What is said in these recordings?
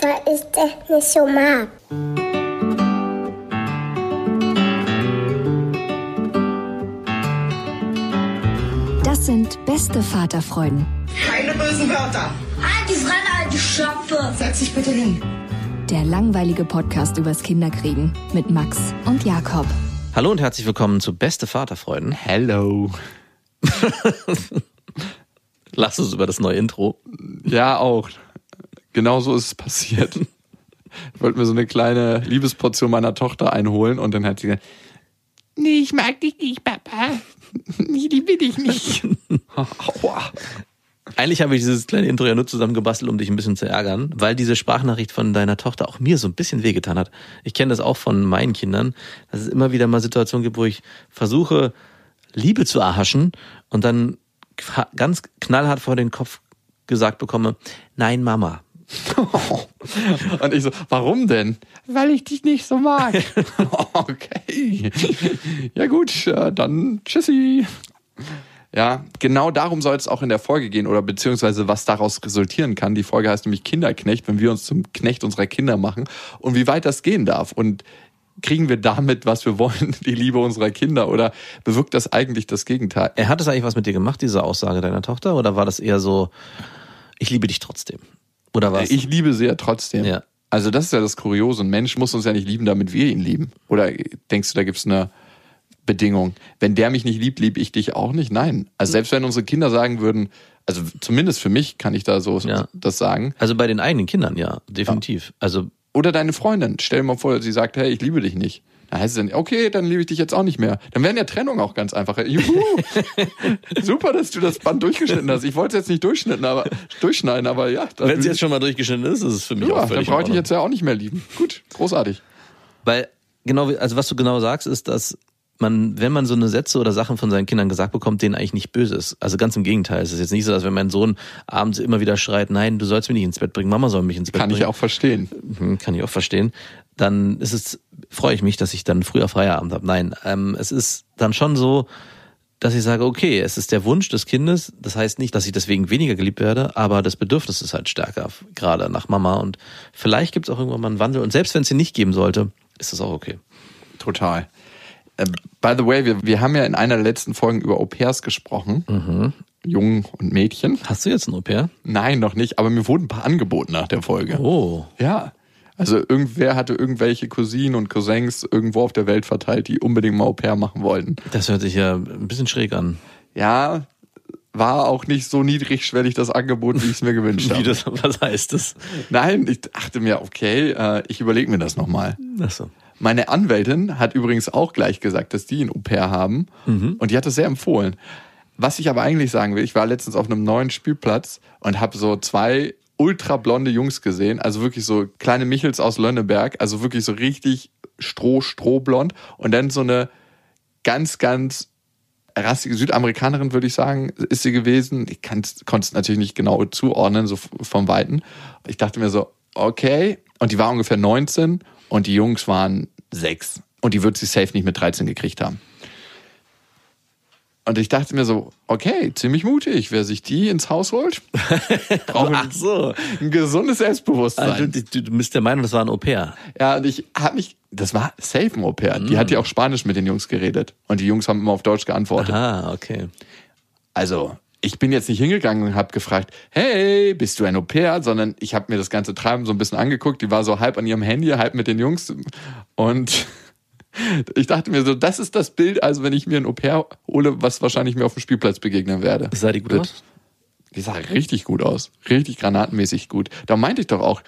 Weil ich das nicht so mag. Das sind beste Vaterfreuden. Keine bösen Wörter. Halt die Fremde, alte Schöpfe. Setz dich bitte hin. Der langweilige Podcast übers Kinderkriegen mit Max und Jakob. Hallo und herzlich willkommen zu Beste Vaterfreuden. Hello. Lass uns über das neue Intro. Ja, auch. Genau so ist es passiert. Ich wollte mir so eine kleine Liebesportion meiner Tochter einholen und dann hat sie gesagt, nee, ich mag dich nicht, Papa. Ich liebe dich nicht. Aua. Eigentlich habe ich dieses kleine Intro ja nur zusammengebastelt, um dich ein bisschen zu ärgern, weil diese Sprachnachricht von deiner Tochter auch mir so ein bisschen wehgetan hat. Ich kenne das auch von meinen Kindern, dass es immer wieder mal Situationen gibt, wo ich versuche, Liebe zu erhaschen und dann ganz knallhart vor den Kopf gesagt bekomme, nein, Mama. und ich so, warum denn? Weil ich dich nicht so mag. okay. Ja gut, dann tschüssi. Ja, genau darum soll es auch in der Folge gehen oder beziehungsweise was daraus resultieren kann. Die Folge heißt nämlich Kinderknecht, wenn wir uns zum Knecht unserer Kinder machen und wie weit das gehen darf. Und kriegen wir damit, was wir wollen, die Liebe unserer Kinder oder bewirkt das eigentlich das Gegenteil? Er hat es eigentlich was mit dir gemacht, diese Aussage deiner Tochter, oder war das eher so, ich liebe dich trotzdem? Oder was? Ich liebe sie ja trotzdem. Ja. Also das ist ja das Kuriose. Ein Mensch muss uns ja nicht lieben, damit wir ihn lieben. Oder denkst du, da gibt es eine Bedingung. Wenn der mich nicht liebt, liebe ich dich auch nicht. Nein. Also selbst wenn unsere Kinder sagen würden, also zumindest für mich kann ich da so ja. das sagen. Also bei den eigenen Kindern, ja, definitiv. Ja. Also oder deine Freundin, stell dir mal vor, sie sagt, hey, ich liebe dich nicht. Da heißt es dann, okay, dann liebe ich dich jetzt auch nicht mehr. Dann wären ja Trennungen auch ganz einfacher. Juhu! Super, dass du das Band durchgeschnitten hast. Ich wollte es jetzt nicht durchschneiden, aber, durchschneiden, aber ja. Wenn es jetzt schon mal durchgeschnitten ist, ist es für mich ja, auch völlig dann brauche ich dich jetzt ja auch nicht mehr lieben. Gut, großartig. Weil, genau, also was du genau sagst, ist, dass man, wenn man so eine Sätze oder Sachen von seinen Kindern gesagt bekommt, denen eigentlich nicht böse ist. Also ganz im Gegenteil. Es ist jetzt nicht so, dass wenn mein Sohn abends immer wieder schreit, nein, du sollst mich nicht ins Bett bringen, Mama soll mich ins Bett kann bringen. Kann ich auch verstehen. Mhm, kann ich auch verstehen. Dann ist es, freue ich mich, dass ich dann früher Feierabend habe. Nein, ähm, es ist dann schon so, dass ich sage, okay, es ist der Wunsch des Kindes. Das heißt nicht, dass ich deswegen weniger geliebt werde, aber das Bedürfnis ist halt stärker, gerade nach Mama. Und vielleicht gibt es auch irgendwann mal einen Wandel. Und selbst wenn es ihn nicht geben sollte, ist das auch okay. Total. Äh, by the way, wir, wir haben ja in einer der letzten Folgen über Au-pairs gesprochen. Mhm. Jungen und Mädchen. Hast du jetzt ein Au-pair? Nein, noch nicht, aber mir wurden ein paar angeboten nach der Folge. Oh. Ja. Also irgendwer hatte irgendwelche Cousinen und Cousins irgendwo auf der Welt verteilt, die unbedingt mal Au-pair machen wollten. Das hört sich ja ein bisschen schräg an. Ja, war auch nicht so niedrigschwellig das Angebot, wie ich es mir gewünscht habe. Wie das, was heißt das? Nein, ich dachte mir, okay, äh, ich überlege mir das nochmal. Ach so. Meine Anwältin hat übrigens auch gleich gesagt, dass die ein Au-pair haben mhm. und die hat das sehr empfohlen. Was ich aber eigentlich sagen will, ich war letztens auf einem neuen Spielplatz und habe so zwei ultra blonde Jungs gesehen, also wirklich so kleine Michels aus Lönneberg, also wirklich so richtig stroh, strohblond und dann so eine ganz, ganz rassige Südamerikanerin, würde ich sagen, ist sie gewesen. Ich konnte es natürlich nicht genau zuordnen, so vom Weiten. Ich dachte mir so, okay. Und die war ungefähr 19 und die Jungs waren sechs. Und die wird sie safe nicht mit 13 gekriegt haben. Und ich dachte mir so, okay, ziemlich mutig, wer sich die ins Haus holt, braucht Ach so. ein gesundes Selbstbewusstsein. Also, du, du, du bist der Meinung, das war ein Au-pair. Ja, und ich habe mich, das war safe ein Au-pair. Mm. Die hat ja auch Spanisch mit den Jungs geredet. Und die Jungs haben immer auf Deutsch geantwortet. Ah, okay. Also, ich bin jetzt nicht hingegangen und habe gefragt, hey, bist du ein Au-pair? Sondern ich habe mir das ganze Treiben so ein bisschen angeguckt. Die war so halb an ihrem Handy, halb mit den Jungs. Und ich dachte mir so, das ist das Bild, also wenn ich mir ein Au-pair hole, was wahrscheinlich mir auf dem Spielplatz begegnen werde. Sah die gut Wird- aus? Die sah richtig gut aus. Richtig granatenmäßig gut. Da meinte ich doch auch,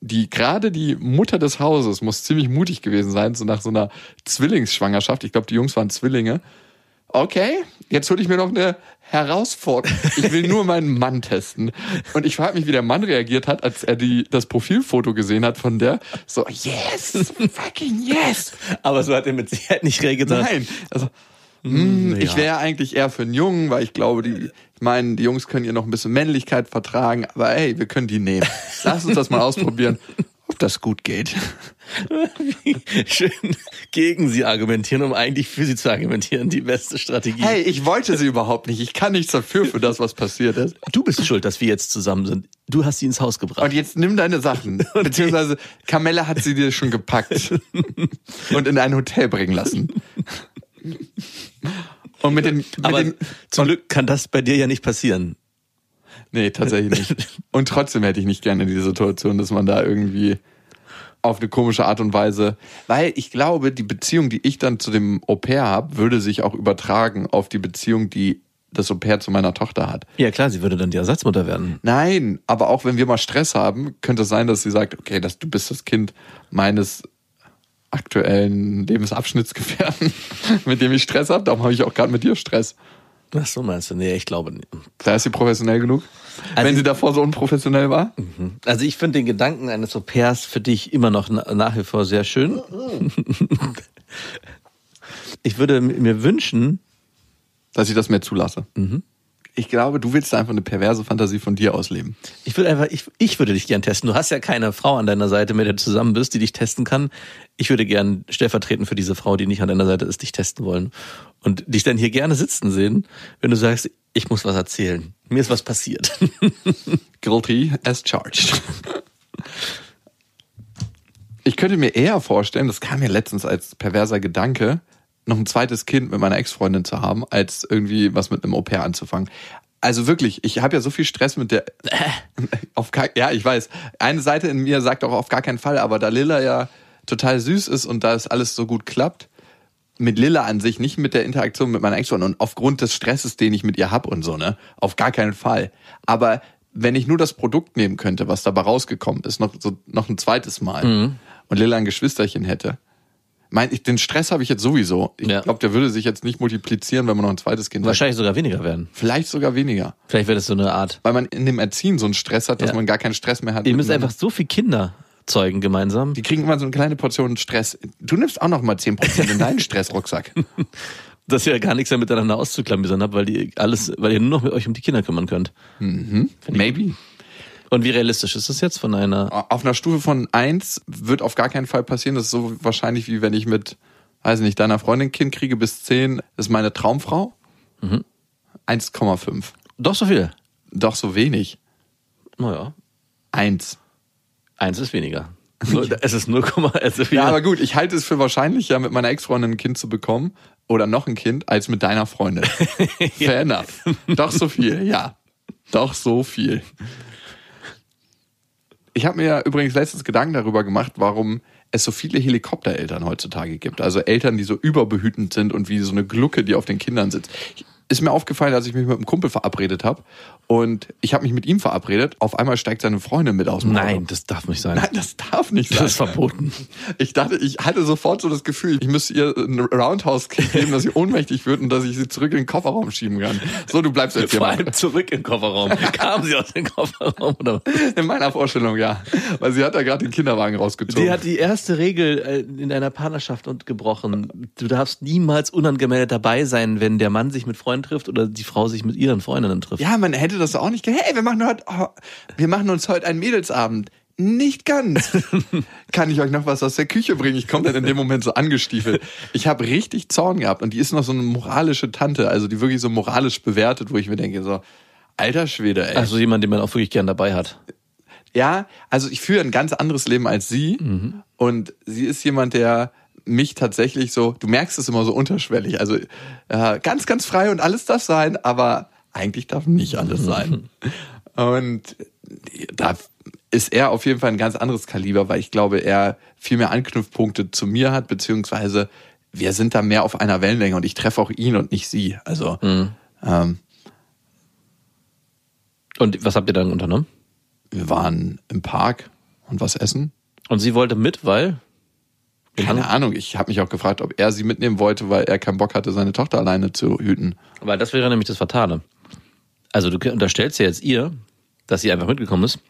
die, gerade die Mutter des Hauses muss ziemlich mutig gewesen sein, so nach so einer Zwillingsschwangerschaft. Ich glaube, die Jungs waren Zwillinge. Okay, jetzt hole ich mir noch eine Herausforderung. Ich will nur meinen Mann testen. Und ich frage mich, wie der Mann reagiert hat, als er die, das Profilfoto gesehen hat von der. So, yes, fucking yes. Aber so hat er mit Sicherheit nicht reagiert. Nein. Also, ich ja. wäre eigentlich eher für einen Jungen, weil ich glaube, die, ich meine, die Jungs können ihr noch ein bisschen Männlichkeit vertragen, aber hey, wir können die nehmen. Lass uns das mal ausprobieren, ob das gut geht. Schön gegen sie argumentieren, um eigentlich für sie zu argumentieren. Die beste Strategie. Hey, ich wollte sie überhaupt nicht. Ich kann nichts dafür, für das, was passiert ist. Du bist schuld, dass wir jetzt zusammen sind. Du hast sie ins Haus gebracht. Und jetzt nimm deine Sachen. Beziehungsweise Camilla hat sie dir schon gepackt und in ein Hotel bringen lassen. Und mit den, mit Aber den zum Glück kann das bei dir ja nicht passieren. Nee, tatsächlich nicht. Und trotzdem hätte ich nicht gerne die Situation, dass man da irgendwie auf eine komische Art und Weise, weil ich glaube, die Beziehung, die ich dann zu dem Au pair habe, würde sich auch übertragen auf die Beziehung, die das Au pair zu meiner Tochter hat. Ja klar, sie würde dann die Ersatzmutter werden. Nein, aber auch wenn wir mal Stress haben, könnte es sein, dass sie sagt, okay, das, du bist das Kind meines aktuellen Lebensabschnittsgefährten, mit dem ich Stress habe. Darum habe ich auch gerade mit dir Stress. Ach so meinst du? Nee, ich glaube nicht. Da ist sie professionell genug. Also wenn sie davor so unprofessionell war. Also ich finde den Gedanken eines Au-pairs für dich immer noch na- nach wie vor sehr schön. Ich würde mir wünschen, dass ich das mehr zulasse. Ich glaube, du willst einfach eine perverse Fantasie von dir ausleben. ich würde einfach, ich, ich würde dich gern testen. Du hast ja keine Frau an deiner Seite, mit der du zusammen bist, die dich testen kann. Ich würde gern stellvertretend für diese Frau, die nicht an deiner Seite ist, dich testen wollen. Und dich dann hier gerne sitzen sehen, wenn du sagst, ich muss was erzählen. Mir ist was passiert. Guilty as charged. Ich könnte mir eher vorstellen, das kam mir letztens als perverser Gedanke, noch ein zweites Kind mit meiner Ex-Freundin zu haben, als irgendwie was mit einem Au-pair anzufangen. Also wirklich, ich habe ja so viel Stress mit der. auf gar, ja, ich weiß. Eine Seite in mir sagt auch auf gar keinen Fall, aber da Lilla ja total süß ist und da es alles so gut klappt, mit Lilla an sich, nicht mit der Interaktion mit meiner Ex-Freundin und aufgrund des Stresses, den ich mit ihr hab und so, ne? Auf gar keinen Fall. Aber wenn ich nur das Produkt nehmen könnte, was dabei rausgekommen ist, noch so noch ein zweites Mal und Lilla ein Geschwisterchen hätte, mein, ich, den Stress habe ich jetzt sowieso. Ich Ja. glaube, der würde sich jetzt nicht multiplizieren, wenn man noch ein zweites Kind hat. Wahrscheinlich sogar weniger werden. Vielleicht sogar weniger. Vielleicht wäre das so eine Art. Weil man in dem Erziehen so einen Stress hat, dass Ja. man gar keinen Stress mehr hat. Ihr müsst einfach so viel Kinder zeugen gemeinsam. Die kriegen immer so eine kleine Portion Stress. Du nimmst auch noch mal 10% in deinen Stressrucksack. dass ihr gar nichts mehr miteinander auszuklamüsern habt, weil ihr alles, weil ihr nur noch mit euch um die Kinder kümmern könnt. Maybe. Und wie realistisch ist das jetzt von einer? Auf einer Stufe von 1 wird auf gar keinen Fall passieren. Das ist so wahrscheinlich wie wenn ich mit, weiß nicht, deiner Freundin ein Kind kriege bis 10. Das ist meine Traumfrau. 1,5. Doch so viel. Doch so wenig. Naja, 1. eins ist weniger. Es ist 0, also Ja, aber gut, ich halte es für wahrscheinlicher, mit meiner Ex-Freundin ein Kind zu bekommen oder noch ein Kind, als mit deiner Freundin. Fair enough. Doch so viel, ja. Doch so viel. Ich habe mir übrigens letztens Gedanken darüber gemacht, warum es so viele Helikoptereltern heutzutage gibt. Also Eltern, die so überbehütend sind und wie so eine Glucke, die auf den Kindern sitzt. Ist mir aufgefallen, als ich mich mit einem Kumpel verabredet habe und ich habe mich mit ihm verabredet. Auf einmal steigt seine Freundin mit aus dem Auto. Nein, das darf nicht sein. Nein, das darf nicht sein. Das ist verboten. Ich dachte, ich hatte sofort so das Gefühl, ich müsste ihr einen Roundhouse geben, dass sie ohnmächtig wird und dass ich sie zurück in den Kofferraum schieben kann. So, du bleibst jetzt hier Vor allem zurück im Kofferraum. Kamen sie aus dem Kofferraum oder? In meiner Vorstellung, ja. Weil sie hat da gerade den Kinderwagen rausgezogen. Die hat die erste Regel äh, in deiner Partnerschaft und gebrochen. Du darfst niemals unangemeldet dabei sein, wenn der Mann sich mit Freunden trifft oder die Frau sich mit ihren Freundinnen trifft. ja, man hätte das auch nicht ge- Hey, wir machen heute, oh, wir machen uns heute einen Mädelsabend. Nicht ganz. Kann ich euch noch was aus der Küche bringen? Ich komme dann in dem Moment so angestiefelt. Ich habe richtig Zorn gehabt und die ist noch so eine moralische Tante, also die wirklich so moralisch bewertet, wo ich mir denke so, alter Schwede, ey. Also jemand, den man auch wirklich gern dabei hat. Ja, also ich führe ein ganz anderes Leben als sie und sie ist jemand, der mich tatsächlich so, du merkst es immer so unterschwellig, also äh, ganz, ganz frei und alles darf sein, aber eigentlich darf nicht alles sein. Und da ist er auf jeden Fall ein ganz anderes Kaliber, weil ich glaube, er viel mehr Anknüpfpunkte zu mir hat, beziehungsweise wir sind da mehr auf einer Wellenlänge und ich treffe auch ihn und nicht sie. Also ähm, Und was habt ihr dann unternommen? wir waren im Park und was essen. Und sie wollte mit, weil? Keine Ahnung, ich habe mich auch gefragt, ob er sie mitnehmen wollte, weil er keinen Bock hatte, seine Tochter alleine zu hüten. Weil das wäre nämlich das Fatale. Also du unterstellst ja jetzt ihr, dass sie einfach mitgekommen ist.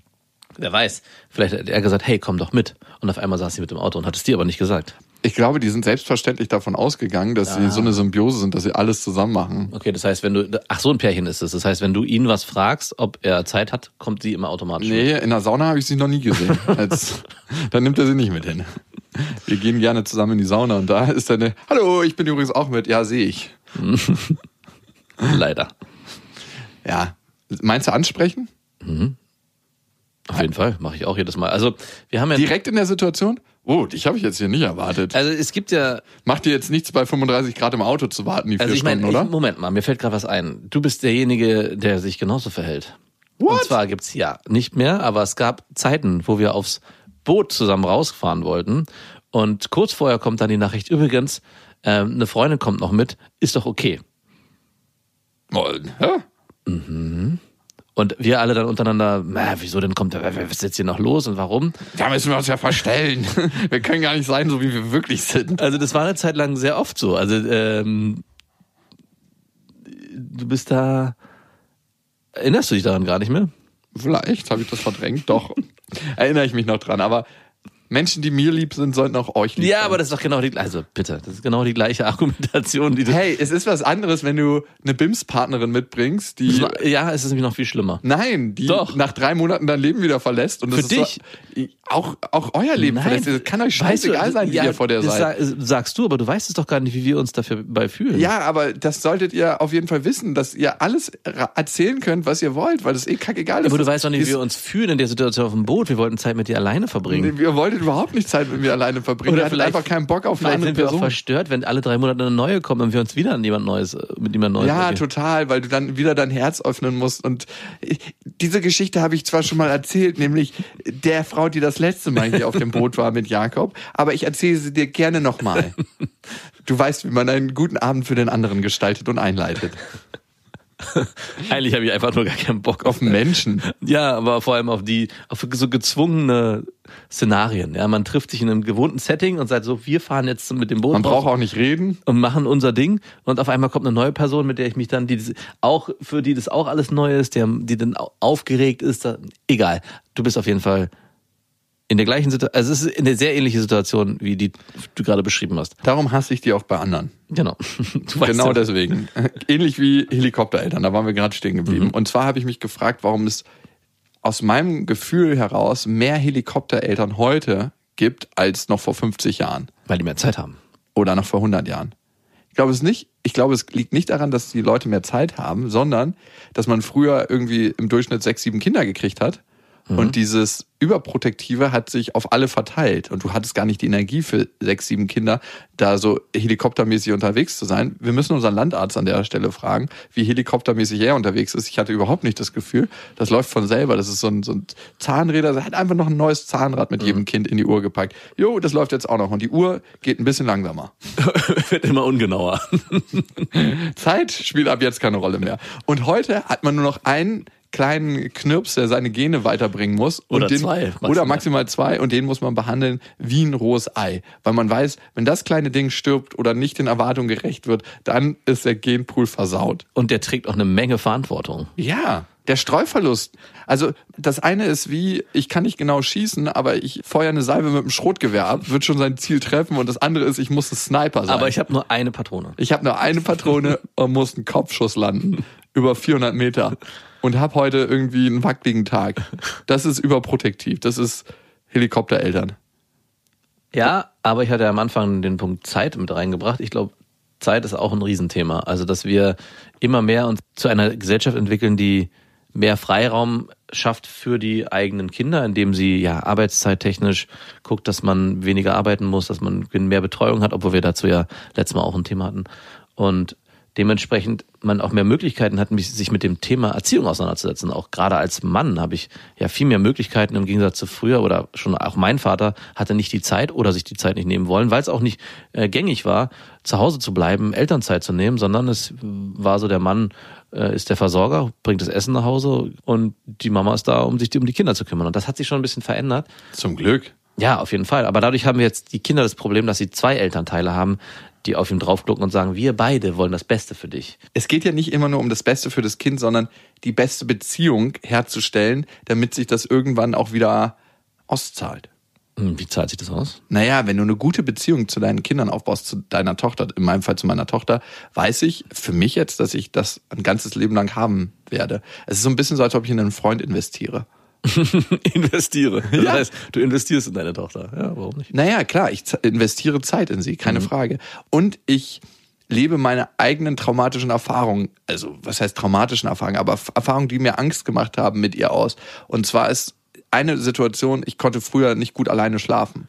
Wer weiß, vielleicht hat er gesagt, hey, komm doch mit. Und auf einmal saß sie mit dem Auto und hat es dir aber nicht gesagt. Ich glaube, die sind selbstverständlich davon ausgegangen, dass sie so eine Symbiose sind, dass sie alles zusammen machen. Okay, das heißt, wenn du, ach so ein Pärchen ist es. Das heißt, wenn du ihn was fragst, ob er Zeit hat, kommt sie immer automatisch mit. Nee, in der Sauna habe ich sie noch nie gesehen. Als, dann nimmt er sie nicht mit hin. Wir gehen gerne zusammen in die Sauna und da ist dann eine, hallo, ich bin übrigens auch mit. Ja, sehe ich. Leider. Ja. Meinst du ansprechen? Auf jeden Fall, mache ich auch jedes Mal. Also wir haben ja Direkt in der Situation? Oh, dich habe ich jetzt hier nicht erwartet. Also es gibt ja, Macht dir jetzt nichts bei 35 Grad im Auto zu warten, die vier also ich Stunden, meine, oder? ich, Moment mal, mir fällt gerade was ein. Du bist derjenige, der sich genauso verhält. Und What? zwar gibt's ja nicht mehr, aber es gab Zeiten, wo wir aufs Boot zusammen rausfahren wollten. Und kurz vorher kommt dann die Nachricht, übrigens, ähm, eine Freundin kommt noch mit, ist doch okay. Oh, ja. Und wir alle dann untereinander, na, wieso denn kommt der, was ist jetzt hier noch los und warum? Da müssen wir uns ja verstellen. Wir können gar nicht sein, so wie wir wirklich sind. Also das war eine Zeit lang sehr oft so. Also ähm, du bist da, erinnerst du dich daran gar nicht mehr? Vielleicht habe ich das verdrängt, doch. Erinnere ich mich noch dran. Aber Menschen, die mir lieb sind, sollten auch euch lieb Ja, sein. aber das ist doch genau die, also bitte, das ist genau die gleiche Argumentation, die du. Hey, es ist was anderes, wenn du eine BIMS-Partnerin mitbringst, die. Ja, es ist nämlich noch viel schlimmer. Nein, die Doch. nach drei Monaten dein Leben wieder verlässt. Und das Für ist dich. So, auch, auch euer Leben verlässt. Das kann euch weißt du, scheißegal sein, wie ja, ihr vor der seid. sa- sagst du, aber du weißt es doch gar nicht, wie wir uns dafür bei fühlen. Ja, aber das solltet ihr auf jeden Fall wissen, dass ihr alles erzählen könnt, was ihr wollt, weil das eh kackegal ist. aber du weißt doch nicht, wie wir uns fühlen in der Situation auf dem Boot. Wir wollten Zeit mit dir alleine verbringen. Nee, Ihr wolltet überhaupt nicht Zeit mit mir alleine verbringen. ihr hattet einfach keinen Bock auf eine andere sind wir auch verstört, wenn alle drei Monate eine neue kommt und wir uns wieder an jemand Neues, äh, mit jemand Neues Ja, begegnen. total, weil du dann wieder dein Herz öffnen musst. Und ich- diese Geschichte habe ich zwar schon mal erzählt, nämlich der Frau, die das letzte Mal hier auf dem Boot war mit Jakob, aber ich erzähle sie dir gerne nochmal. Du weißt, wie man einen guten Abend für den anderen gestaltet und einleitet. Eigentlich habe ich einfach nur gar keinen Bock auf Auf Menschen. Ja, aber vor allem auf die, auf so gezwungene Szenarien. Ja, man trifft sich in einem gewohnten Setting und sagt so, wir fahren jetzt mit dem Boot Man braucht auch nicht reden. und machen unser Ding und auf einmal kommt eine neue Person, mit der ich mich dann, die das- auch für die das auch alles neu ist, der, die dann au- aufgeregt ist. Da, egal, du bist auf jeden Fall in der gleichen Situation, also es ist eine sehr ähnliche Situation, wie die du gerade beschrieben hast. Darum hasse ich die auch bei anderen. Genau. Genau ja. deswegen. Ähnlich wie Helikoptereltern, da waren wir gerade stehen geblieben. Mhm. Und zwar habe ich mich gefragt, warum es aus meinem Gefühl heraus mehr Helikoptereltern heute gibt als noch vor 50 Jahren Weil die mehr Zeit haben. oder noch vor 100 Jahren. Ich glaube es nicht. Ich glaube, es liegt nicht daran, dass die Leute mehr Zeit haben, sondern dass man früher irgendwie im Durchschnitt sechs, sieben Kinder gekriegt hat. Und dieses Überprotektive hat sich auf alle verteilt. Und du hattest gar nicht die Energie für sechs, sieben Kinder, da so helikoptermäßig unterwegs zu sein. Wir müssen unseren Landarzt an der Stelle fragen, wie helikoptermäßig er unterwegs ist. Ich hatte überhaupt nicht das Gefühl, das läuft von selber. Das ist so ein, so ein Zahnräder. Er hat einfach noch ein neues Zahnrad mit jedem Kind in die Uhr gepackt. Jo, das läuft jetzt auch noch. Und die Uhr geht ein bisschen langsamer. Wird immer ungenauer. Zeit spielt ab jetzt keine Rolle mehr. Und heute hat man nur noch einen kleinen Knirps, der seine Gene weiterbringen muss. Oder den, zwei, maximal. Oder maximal zwei. Und den muss man behandeln wie ein rohes Ei. Weil man weiß, wenn das kleine Ding stirbt oder nicht den Erwartungen gerecht wird, dann ist der Genpool versaut. Und der trägt auch eine Menge Verantwortung. Ja, der Streuverlust. Also das eine ist wie, ich kann nicht genau schießen, aber ich feuer eine Salve mit einem Schrotgewehr ab, wird schon sein Ziel treffen. Und das andere ist, ich muss ein Sniper sein. Aber ich habe nur eine Patrone. Ich habe nur eine Patrone und muss einen Kopfschuss landen. Über 400 Meter. Und habe heute irgendwie einen wackeligen Tag. Das ist überprotektiv. Das ist Helikoptereltern. Ja, aber ich hatte am Anfang den Punkt Zeit mit reingebracht. Ich glaube, Zeit ist auch ein Riesenthema. Also, dass wir immer mehr uns zu einer Gesellschaft entwickeln, die mehr Freiraum schafft für die eigenen Kinder, indem sie ja arbeitszeittechnisch guckt, dass man weniger arbeiten muss, dass man mehr Betreuung hat, obwohl wir dazu ja letztes Mal auch ein Thema hatten. Und dementsprechend man auch mehr Möglichkeiten hat, mich- sich mit dem Thema Erziehung auseinanderzusetzen. Auch gerade als Mann habe ich ja viel mehr Möglichkeiten im Gegensatz zu früher oder schon auch mein Vater hatte nicht die Zeit oder sich die Zeit nicht nehmen wollen, weil es auch nicht äh, gängig war, zu Hause zu bleiben, Elternzeit zu nehmen, sondern es war so, der Mann äh, ist der Versorger, bringt das Essen nach Hause und die Mama ist da, um sich um die Kinder zu kümmern. Und das hat sich schon ein bisschen verändert. Zum Glück. Ja, auf jeden Fall. Aber dadurch haben jetzt die Kinder das Problem, dass sie zwei Elternteile haben, die auf ihn draufgucken und sagen, wir beide wollen das Beste für dich. Es geht ja nicht immer nur um das Beste für das Kind, sondern die beste Beziehung herzustellen, damit sich das irgendwann auch wieder auszahlt. Hm, Wie zahlt sich das aus? Naja, wenn du eine gute Beziehung zu deinen Kindern aufbaust, zu deiner Tochter, in meinem Fall zu meiner Tochter, weiß ich für mich jetzt, dass ich das ein ganzes Leben lang haben werde. Es ist so ein bisschen so, als ob ich in einen Freund investiere. Investiere. Das Ja. heißt, du investierst in deine Tochter. Ja, warum nicht? Naja, klar, ich investiere Zeit in sie, keine Frage. Und ich lebe meine eigenen traumatischen Erfahrungen, also was heißt traumatischen Erfahrungen, aber Erfahrungen, die mir Angst gemacht haben, mit ihr aus. Und zwar ist eine Situation, ich konnte früher nicht gut alleine schlafen.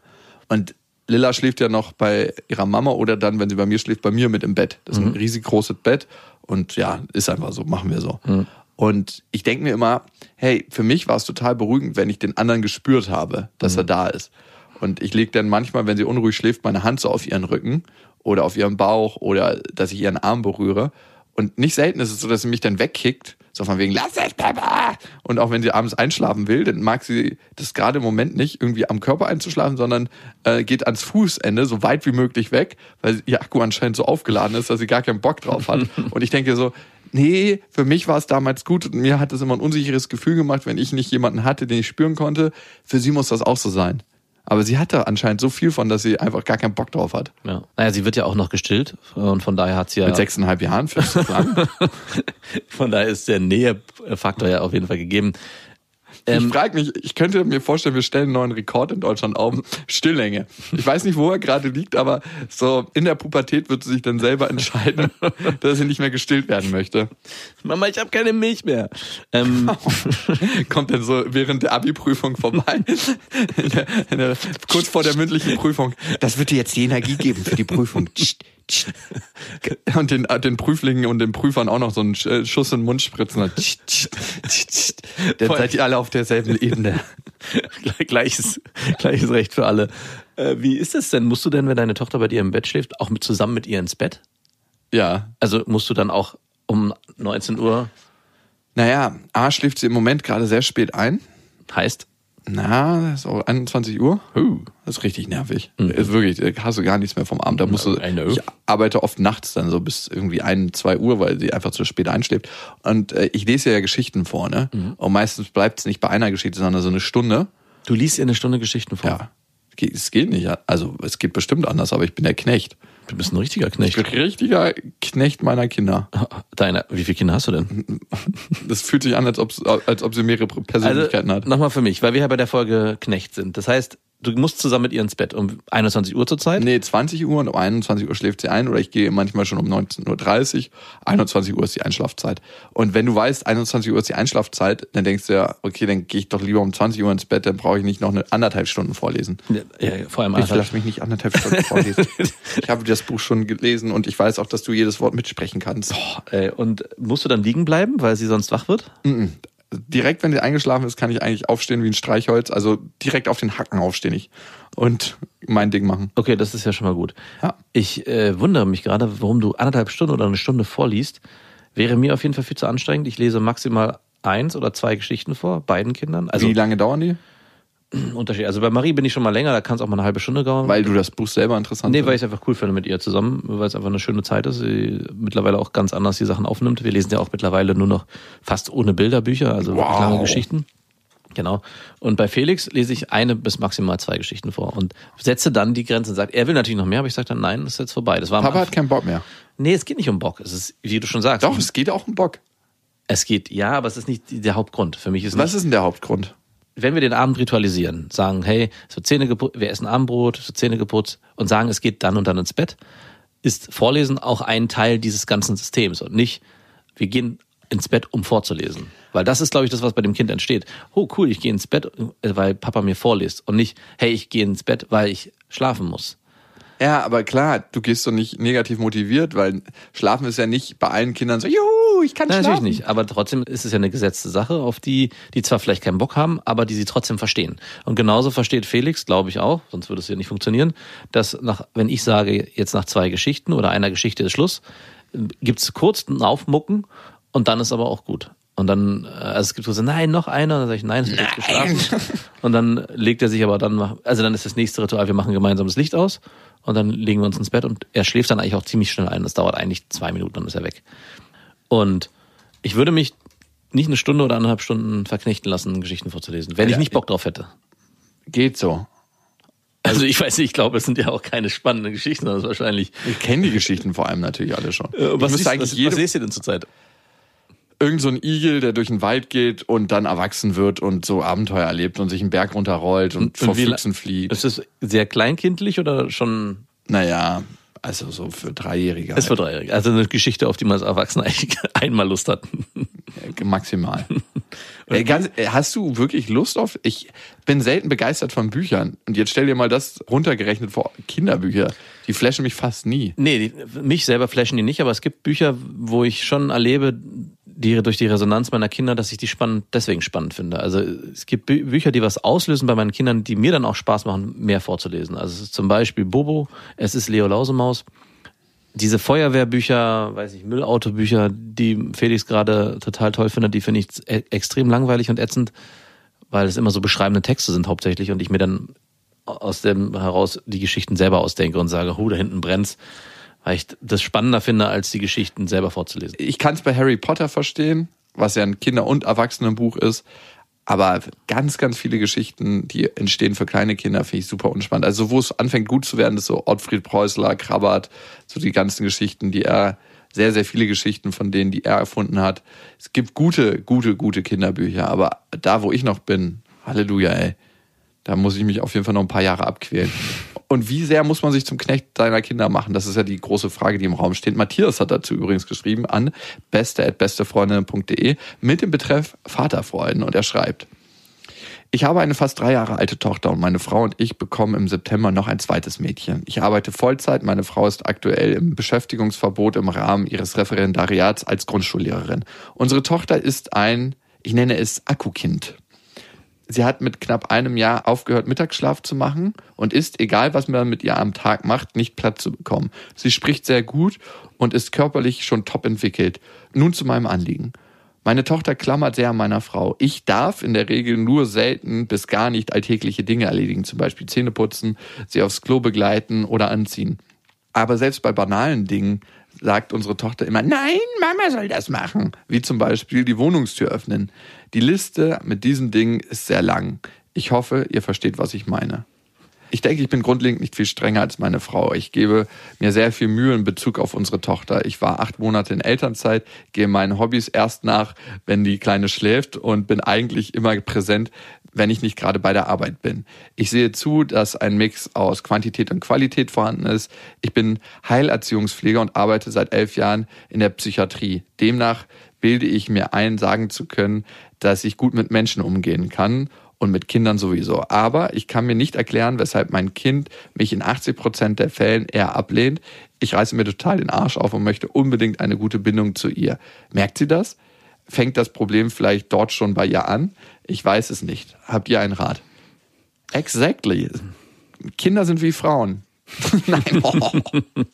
Und Lilla schläft ja noch bei ihrer Mama oder dann, wenn sie bei mir schläft, bei mir mit im Bett. Das ist ein riesig großes Bett und ja, ist einfach so, machen wir so. Und ich denke mir immer, hey, für mich war es total beruhigend, wenn ich den anderen gespürt habe, dass er da ist. Und ich lege dann manchmal, wenn sie unruhig schläft, meine Hand so auf ihren Rücken oder auf ihren Bauch oder dass ich ihren Arm berühre. Und nicht selten ist es so, dass sie mich dann wegkickt, so von wegen, lass es, Papa! Und auch wenn sie abends einschlafen will, dann mag sie das gerade im Moment nicht, irgendwie am Körper einzuschlafen, sondern äh, geht ans Fußende so weit wie möglich weg, weil ihr Akku anscheinend so aufgeladen ist, dass sie gar keinen Bock drauf hat. Und ich denke so, nee, für mich war es damals gut und mir hat es immer ein unsicheres Gefühl gemacht, wenn ich nicht jemanden hatte, den ich spüren konnte. Für sie muss das auch so sein. Aber sie hatte anscheinend so viel von, dass sie einfach gar keinen Bock drauf hat. Ja. Naja, sie wird ja auch noch gestillt und von daher hat sie ja. Mit sechseinhalb Jahren, das lang? Von daher ist der Nähefaktor ja auf jeden Fall gegeben. Ähm, ich frage mich, ich könnte mir vorstellen, wir stellen einen neuen Rekord in Deutschland auf. Stilllänge. Ich weiß nicht, wo er gerade liegt, aber so in der Pubertät wird sie sich dann selber entscheiden, dass sie nicht mehr gestillt werden möchte. Mama, ich habe keine Milch mehr. Ähm, Kommt dann so während der Abi-Prüfung vorbei. In der, in der, kurz vor der mündlichen Prüfung. Das wird dir jetzt die Energie geben für die Prüfung. Und den, den Prüflingen und den Prüfern auch noch so einen Sch- Schuss in den Mund spritzen. Dann seid ihr alle auf derselben Ebene. gleiches, gleiches Recht für alle. Äh, wie ist das denn? Musst du denn, wenn deine Tochter bei dir im Bett schläft, auch mit zusammen mit ihr ins Bett? Ja, Also musst du dann auch um 19 Uhr Naja, A schläft sie im Moment gerade sehr spät ein. heißt? Na, so 21 Uhr. Uh, das ist richtig nervig. Ist wirklich, da hast du gar nichts mehr vom Abend. Da musst du, ich arbeite oft nachts dann so bis irgendwie ein, zwei Uhr, weil sie einfach zu spät einschläft. Und äh, ich lese ja Geschichten vor, ne? Und meistens bleibt es nicht bei einer Geschichte, sondern so eine Stunde. Du liest ihr eine Stunde Geschichten vor. Ja. Es geht nicht. Also es geht bestimmt anders, aber ich bin der Knecht. Du bist ein richtiger Ich Knecht. bin richtiger Knecht meiner Kinder. Deine, wie viele Kinder hast du denn? Das fühlt sich an, als ob, als ob sie mehrere Persönlichkeiten Also, hat. nochmal für mich, weil wir ja bei der Folge Knecht sind. Das heißt, du musst zusammen mit ihr ins Bett um 21 Uhr zur Zeit. Nee, 20 Uhr und um 21 Uhr schläft sie ein oder ich gehe manchmal schon um 19.30 Uhr. 21 Uhr ist die Einschlafzeit. Und wenn du weißt, 21 Uhr ist die Einschlafzeit, dann denkst du ja, okay, dann gehe ich doch lieber um 20 Uhr ins Bett, dann brauche ich nicht noch eine anderthalb Stunden vorlesen. Ja, vor allem Ich lasse mich nicht anderthalb Stunden vorlesen. ich habe das Buch schon gelesen und ich weiß auch, dass du jedes Wort mitsprechen kannst. Ey, und musst du dann liegen bleiben, weil sie sonst wach wird? Direkt, wenn sie eingeschlafen ist, kann ich eigentlich aufstehen wie ein Streichholz. Also direkt auf den Hacken aufstehen ich und mein Ding machen. Okay, das ist ja schon mal gut. Ja. Ich äh, wundere mich gerade, warum du anderthalb Stunden oder eine Stunde vorliest. Wäre mir auf jeden Fall viel zu anstrengend. Ich lese maximal eins oder zwei Geschichten vor, beiden Kindern. Also Wie lange dauern die? Unterschied. Also bei Marie bin ich schon mal länger, da kann es auch mal eine halbe Stunde dauern. Weil du das Buch selber interessant Nee, weil ich es einfach cool finde mit ihr zusammen, weil es einfach eine schöne Zeit ist. Sie mittlerweile auch ganz anders die Sachen aufnimmt. Wir lesen ja auch mittlerweile nur noch fast ohne Bilderbücher, also Wow. lange Geschichten. Genau. Und bei Felix lese ich eine bis maximal zwei Geschichten vor und setze dann die Grenze und sagt, er will natürlich noch mehr, aber ich sage dann, nein, das ist jetzt vorbei. Das war Papa hat keinen Bock mehr. Nee, es geht nicht um Bock. Es ist, wie du schon sagst. Doch, es geht auch um Bock. Es geht, ja, aber es ist nicht der Hauptgrund. Für mich ist Was nicht, ist denn der Hauptgrund? Wenn wir den Abend ritualisieren, sagen, hey, wird Zähne wir essen Abendbrot, wird Zähne geputzt und sagen, es geht dann und dann ins Bett, ist Vorlesen auch ein Teil dieses ganzen Systems und nicht, wir gehen ins Bett, um vorzulesen. Weil das ist, glaube ich, das, was bei dem Kind entsteht. Oh, cool, ich gehe ins Bett, äh, weil Papa mir vorliest und nicht, hey, ich gehe ins Bett, weil ich schlafen muss. Ja, aber klar, du gehst doch nicht negativ motiviert, weil Schlafen ist ja nicht bei allen Kindern so, juhu, ich kann Nein, schlafen. natürlich nicht. Aber trotzdem ist es ja eine gesetzte Sache, auf die, die zwar vielleicht keinen Bock haben, aber die sie trotzdem verstehen. Und genauso versteht Felix, glaube ich auch, sonst würde es ja nicht funktionieren, dass nach, wenn ich sage, jetzt nach zwei Geschichten oder einer Geschichte ist Schluss, gibt's kurz ein Aufmucken und dann ist aber auch gut. Und dann, äh, also es gibt so, nein, noch einer, und dann sage ich, nein, es wird jetzt geschlafen. Und dann legt er sich aber dann, also dann ist das nächste Ritual, wir machen gemeinsam das Licht aus und dann legen wir uns ins Bett und er schläft dann eigentlich auch ziemlich schnell ein. Das dauert eigentlich zwei Minuten, dann ist er weg. Und ich würde mich nicht eine Stunde oder anderthalb Stunden verknechten lassen, Geschichten vorzulesen, wenn ich Ja, nicht Bock drauf hätte. Geht so. Also ich weiß nicht, ich glaube, es sind ja auch keine spannenden Geschichten, sondern es ist wahrscheinlich. Ich kenne die Geschichten vor allem natürlich alle schon. Äh, was, ich siehst, eigentlich was, was jedem, lest ihr denn zurzeit? Irgend so ein Igel, der durch den Wald geht und dann erwachsen wird und so Abenteuer erlebt und sich einen Berg runterrollt und, vor wie la- Füchsen flieht. Ist es sehr kleinkindlich oder schon Naja, also so für Dreijährige. ist für Halt. Dreijährige? Also eine Geschichte, auf die man als Erwachsener eigentlich einmal Lust hat. Maximal. Ey, ganz, hast du wirklich Lust auf? Ich bin selten begeistert von Büchern. Und jetzt stell dir mal das runtergerechnet vor Kinderbücher. Die flashen mich fast nie. Nee, die, mich selber flashen die nicht, aber es gibt Bücher, wo ich schon erlebe, die durch die Resonanz meiner Kinder, dass ich die spannend, deswegen spannend finde. Also es gibt Bü Bücher, die was auslösen bei meinen Kindern, die mir dann auch Spaß machen, mehr vorzulesen. Also zum Beispiel Bobo, es ist Leo Lausemaus. Diese Feuerwehrbücher, weiß ich, Müllautobücher, die Felix gerade total toll findet, die finde ich e- extrem langweilig und ätzend, weil es immer so beschreibende Texte sind hauptsächlich und ich mir dann aus dem heraus die Geschichten selber ausdenke und sage, hu, da hinten brennt's, weil ich das spannender finde, als die Geschichten selber vorzulesen. Ich kann es bei Harry Potter verstehen, was ja ein Kinder- und Erwachsenenbuch ist. Aber ganz, ganz viele Geschichten, die entstehen für kleine Kinder, finde ich super unspannend. Also wo es anfängt gut zu werden, ist so Ottfried Preußler, Krabbert, so die ganzen Geschichten, die er, sehr, sehr viele Geschichten von denen, die er erfunden hat. Es gibt gute, gute, gute Kinderbücher, aber da, wo ich noch bin, Halleluja, ey, da muss ich mich auf jeden Fall noch ein paar Jahre abquälen. Und wie sehr muss man sich zum Knecht seiner Kinder machen? Das ist ja die große Frage, die im Raum steht. Matthias hat dazu übrigens geschrieben an beste.bestefreundinnen.de mit dem Betreff Vaterfreuden und er schreibt, ich habe eine fast drei Jahre alte Tochter und meine Frau und ich bekommen im September noch ein zweites Mädchen. Ich arbeite Vollzeit, meine Frau ist aktuell im Beschäftigungsverbot im Rahmen ihres Referendariats als Grundschullehrerin. Unsere Tochter ist ein, ich nenne es Akkukind. Sie hat mit knapp einem Jahr aufgehört, Mittagsschlaf zu machen und ist, egal was man mit ihr am Tag macht, nicht platt zu bekommen. Sie spricht sehr gut und ist körperlich schon top entwickelt. Nun zu meinem Anliegen. Meine Tochter klammert sehr an meiner Frau. Ich darf in der Regel nur selten bis gar nicht alltägliche Dinge erledigen, zum Beispiel Zähne putzen, sie aufs Klo begleiten oder anziehen. Aber selbst bei banalen Dingen sagt unsere Tochter immer, nein, Mama soll das machen. Wie zum Beispiel die Wohnungstür öffnen. Die Liste mit diesen Dingen ist sehr lang. Ich hoffe, ihr versteht, was ich meine. Ich denke, ich bin grundlegend nicht viel strenger als meine Frau. Ich gebe mir sehr viel Mühe in Bezug auf unsere Tochter. Ich war acht Monate in Elternzeit, gehe meinen Hobbys erst nach, wenn die Kleine schläft und bin eigentlich immer präsent, wenn ich nicht gerade bei der Arbeit bin. Ich sehe zu, dass ein Mix aus Quantität und Qualität vorhanden ist. Ich bin Heilerziehungspfleger und arbeite seit elf Jahren in der Psychiatrie. Demnach bilde ich mir ein, sagen zu können, dass ich gut mit Menschen umgehen kann und mit Kindern sowieso. Aber ich kann mir nicht erklären, weshalb mein Kind mich in 80 Prozent der Fällen eher ablehnt. Ich reiße mir total den Arsch auf und möchte unbedingt eine gute Bindung zu ihr. Merkt sie das? Fängt das Problem vielleicht dort schon bei ihr an? Ich weiß es nicht. Habt ihr einen Rat? Exactly. Kinder sind wie Frauen. Nein. Oh.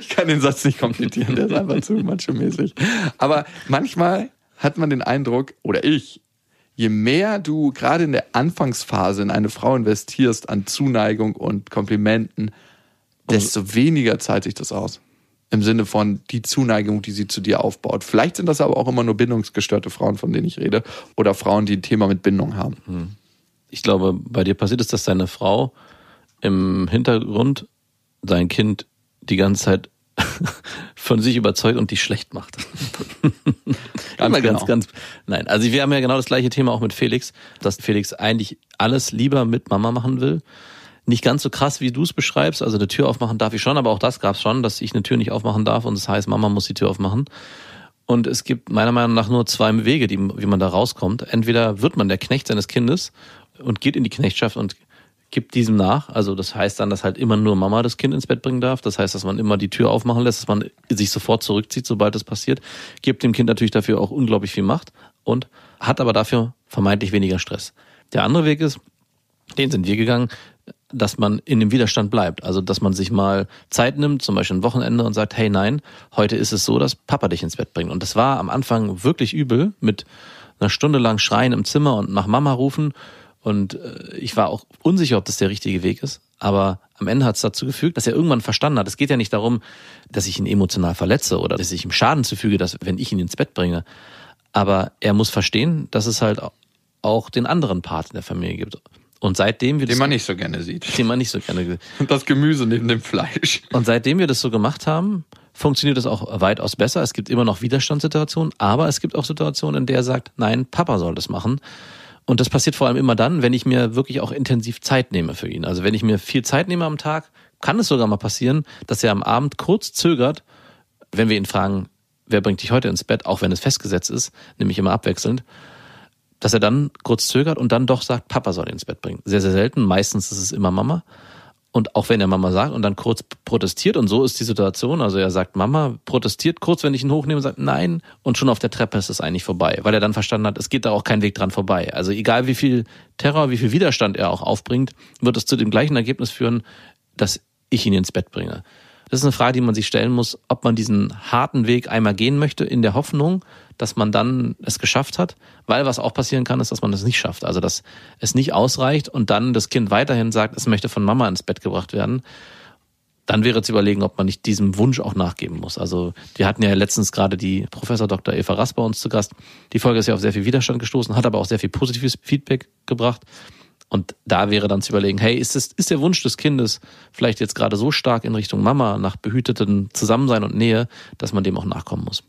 Ich kann den Satz nicht komplettieren, der ist einfach zu macho-mäßig. Aber manchmal hat man den Eindruck, oder ich, je mehr du gerade in der Anfangsphase in eine Frau investierst an Zuneigung und Komplimenten, desto weniger zahlt sich das aus. Im Sinne von die Zuneigung, die sie zu dir aufbaut. Vielleicht sind das aber auch immer nur bindungsgestörte Frauen, von denen ich rede, oder Frauen, die ein Thema mit Bindung haben. Ich glaube, bei dir passiert es, dass deine Frau im Hintergrund dein Kind die ganze Zeit von sich überzeugt und dich schlecht macht. Ganz, genau. ganz. Nein, also wir haben ja genau das gleiche Thema auch mit Felix, dass Felix eigentlich alles lieber mit Mama machen will. Nicht ganz so krass, wie du es beschreibst. Also eine Tür aufmachen darf ich schon, aber auch das gab es schon, dass ich eine Tür nicht aufmachen darf und das heißt, Mama muss die Tür aufmachen. Und es gibt meiner Meinung nach nur zwei Wege, die, wie man da rauskommt. Entweder wird man der Knecht seines Kindes und geht in die Knechtschaft und gibt diesem nach. Also das heißt dann, dass halt immer nur Mama das Kind ins Bett bringen darf. Das heißt, dass man immer die Tür aufmachen lässt, dass man sich sofort zurückzieht, sobald das passiert. Gibt dem Kind natürlich dafür auch unglaublich viel Macht und hat aber dafür vermeintlich weniger Stress. Der andere Weg ist, den sind wir gegangen, dass man in dem Widerstand bleibt. Also, dass man sich mal Zeit nimmt, zum Beispiel ein Wochenende und sagt, hey nein, heute ist es so, dass Papa dich ins Bett bringt. Und das war am Anfang wirklich übel mit einer Stunde lang Schreien im Zimmer und nach Mama rufen. Und äh, ich war auch unsicher, ob das der richtige Weg ist. Aber am Ende hat es dazu gefügt, dass er irgendwann verstanden hat, es geht ja nicht darum, dass ich ihn emotional verletze oder dass ich ihm Schaden zufüge, dass wenn ich ihn ins Bett bringe. Aber er muss verstehen, dass es halt auch den anderen Part in der Familie gibt. Und seitdem wir Den das, man nicht so gerne sieht. den man nicht so gerne Das Gemüse neben dem Fleisch. und seitdem wir das so gemacht haben, funktioniert es auch weitaus besser. Es gibt immer noch Widerstandssituationen, aber es gibt auch Situationen, in der er sagt, nein, Papa soll das machen. Und das passiert vor allem immer dann, wenn ich mir wirklich auch intensiv Zeit nehme für ihn. Also wenn ich mir viel Zeit nehme am Tag, kann es sogar mal passieren, dass er am Abend kurz zögert, wenn wir ihn fragen, wer bringt dich heute ins Bett, auch wenn es festgesetzt ist, nämlich immer abwechselnd, dass er dann kurz zögert und dann doch sagt, Papa soll ihn ins Bett bringen. Sehr, sehr selten. Meistens ist es immer Mama. Und auch wenn er Mama sagt und dann kurz protestiert und so ist die Situation, also er sagt Mama, protestiert kurz, wenn ich ihn hochnehme, sagt nein und schon auf der Treppe ist es eigentlich vorbei, weil er dann verstanden hat, es geht da auch kein Weg dran vorbei. Also egal wie viel Terror, wie viel Widerstand er auch aufbringt, wird es zu dem gleichen Ergebnis führen, dass ich ihn ins Bett bringe. Das ist eine Frage, die man sich stellen muss, ob man diesen harten Weg einmal gehen möchte, in der Hoffnung, dass man dann es geschafft hat, weil was auch passieren kann, ist, dass man es nicht schafft. Also dass es nicht ausreicht und dann das Kind weiterhin sagt, es möchte von Mama ins Bett gebracht werden. Dann wäre zu überlegen, ob man nicht diesem Wunsch auch nachgeben muss. Also wir hatten ja letztens gerade die Professor Dr. Eva Rass bei uns zu Gast. Die Folge ist ja auf sehr viel Widerstand gestoßen, hat aber auch sehr viel positives Feedback gebracht. Und da wäre dann zu überlegen, hey, ist, es, ist der Wunsch des Kindes vielleicht jetzt gerade so stark in Richtung Mama nach behüteten Zusammensein und Nähe, dass man dem auch nachkommen muss?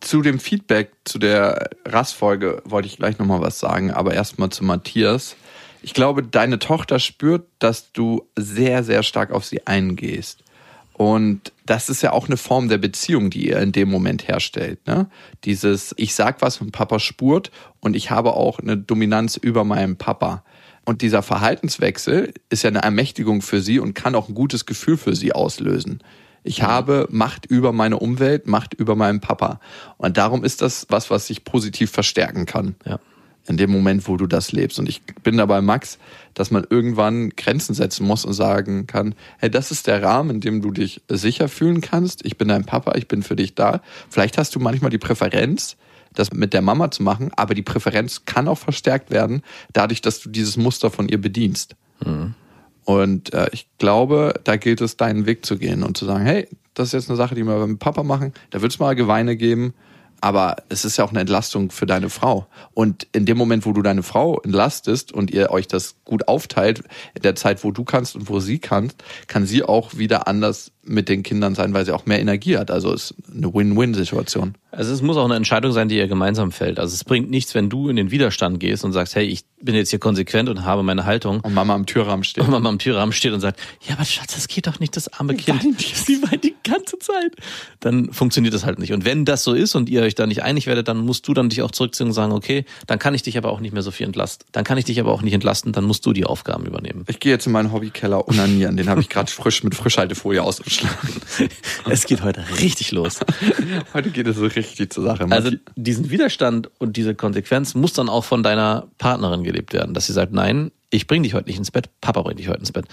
Zu dem Feedback zu der Rassfolge wollte ich gleich nochmal was sagen, aber erstmal zu Matthias. Ich glaube, deine Tochter spürt, dass du sehr, sehr stark auf sie eingehst. Und das ist ja auch eine Form der Beziehung, die ihr in dem Moment herstellt. Ne? Dieses, ich sag was und Papa spurt und ich habe auch eine Dominanz über meinen Papa. Und dieser Verhaltenswechsel ist ja eine Ermächtigung für sie und kann auch ein gutes Gefühl für sie auslösen. Ich habe Macht über meine Umwelt, Macht über meinen Papa. Und darum ist das was, was sich positiv verstärken kann. Ja. In dem Moment, wo du das lebst. Und ich bin dabei, Max, dass man irgendwann Grenzen setzen muss und sagen kann, hey, das ist der Rahmen, in dem du dich sicher fühlen kannst. Ich bin dein Papa, ich bin für dich da. Vielleicht hast du manchmal die Präferenz, das mit der Mama zu machen, aber die Präferenz kann auch verstärkt werden, dadurch, dass du dieses Muster von ihr bedienst. Und äh, ich glaube, da gilt es, deinen Weg zu gehen und zu sagen, hey, das ist jetzt eine Sache, die wir mit Papa machen, da wird es mal Geweine geben, aber es ist ja auch eine Entlastung für deine Frau. Und in dem Moment, wo du deine Frau entlastest und ihr euch das gut aufteilt, in der Zeit, wo du kannst und wo sie kannst, kann sie auch wieder anders mit den Kindern sein, weil sie auch mehr Energie hat. Also es ist eine Win-Win-Situation. Also es muss auch eine Entscheidung sein, die ihr gemeinsam fällt. Also es bringt nichts, wenn du in den Widerstand gehst und sagst, hey, ich bin jetzt hier konsequent und habe meine Haltung. Und Mama am Türrahmen steht. Und Mama am Türrahmen steht und sagt, ja, aber Schatz, das geht doch nicht, das arme Kind. Sie weint die ganze Zeit. Dann funktioniert das halt nicht. Und wenn das so ist und ihr euch da nicht einig werdet, dann musst du dann dich auch zurückziehen und sagen, okay, dann kann ich dich aber auch nicht mehr so viel entlasten. Dann kann ich dich aber auch nicht entlasten, dann musst du die Aufgaben übernehmen. Ich gehe jetzt in meinen Hobbykeller unanieren. Den habe ich gerade frisch mit Frischhaltefolie ausgeschlagen. Es geht heute richtig los. Heute geht es so richtig zur Sache. Also diesen Widerstand und diese Konsequenz muss dann auch von deiner Partnerin gelebt werden, dass sie sagt, nein, ich bring dich heute nicht ins Bett, Papa bringt dich heute ins Bett.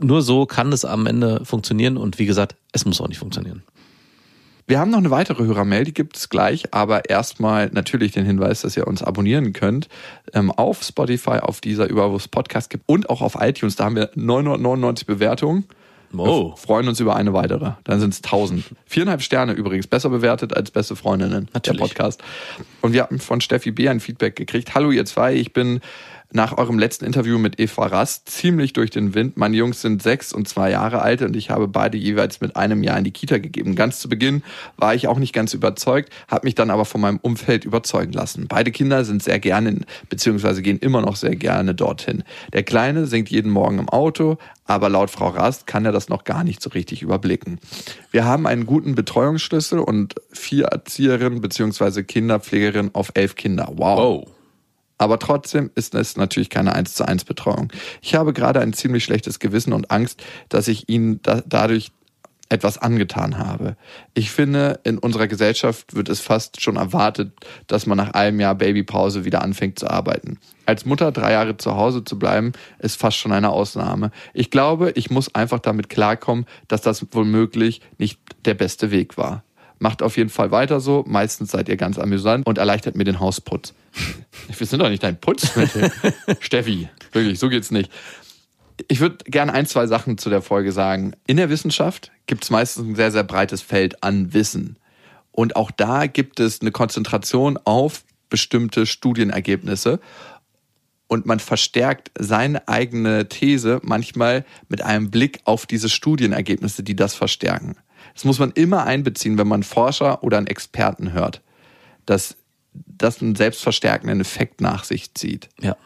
Nur so kann es am Ende funktionieren und wie gesagt, es muss auch nicht funktionieren. Wir haben noch eine weitere Hörermail, die gibt es gleich, aber erstmal natürlich den Hinweis, dass ihr uns abonnieren könnt ähm, auf Spotify, auf dieser überall, wo es Podcast gibt und auch auf iTunes. Da haben wir 999 Bewertungen. Wow. Wir freuen uns über eine weitere. Dann sind es 1000. Viereinhalb Sterne übrigens, besser bewertet als beste Freundinnen, Natürlich. der Podcast. Und wir haben von Steffi B. ein Feedback gekriegt. Hallo ihr zwei, ich bin nach eurem letzten Interview mit Eva Rast ziemlich durch den Wind. Meine Jungs sind sechs und zwei Jahre alt und ich habe beide jeweils mit einem Jahr in die Kita gegeben. Ganz zu Beginn war ich auch nicht ganz überzeugt, habe mich dann aber von meinem Umfeld überzeugen lassen. Beide Kinder sind sehr gerne, beziehungsweise gehen immer noch sehr gerne dorthin. Der Kleine singt jeden Morgen im Auto, aber laut Frau Rast kann er das noch gar nicht so richtig überblicken. Wir haben einen guten Betreuungsschlüssel und vier Erzieherinnen beziehungsweise Kinderpflegerinnen auf elf Kinder. Wow. Oh. Aber trotzdem ist es natürlich keine 1 zu 1 Betreuung. Ich habe gerade ein ziemlich schlechtes Gewissen und Angst, dass ich ihnen da, dadurch etwas angetan habe. Ich finde, in unserer Gesellschaft wird es fast schon erwartet, dass man nach einem Jahr Babypause wieder anfängt zu arbeiten. Als Mutter drei Jahre zu Hause zu bleiben, ist fast schon eine Ausnahme. Ich glaube, ich muss einfach damit klarkommen, dass das womöglich nicht der beste Weg war. Macht auf jeden Fall weiter so. Meistens seid ihr ganz amüsant und erleichtert mir den Hausputz. Wir sind doch nicht dein Putzmittel. Steffi, wirklich, so geht's nicht. Ich würde gerne ein, zwei Sachen zu der Folge sagen. In der Wissenschaft gibt es meistens ein sehr, sehr breites Feld an Wissen. Und auch da gibt es eine Konzentration auf bestimmte Studienergebnisse. Und man verstärkt seine eigene These manchmal mit einem Blick auf diese Studienergebnisse, die das verstärken. Das muss man immer einbeziehen, wenn man Forscher oder einen Experten hört, dass das einen selbstverstärkenden Effekt nach sich zieht. Ja.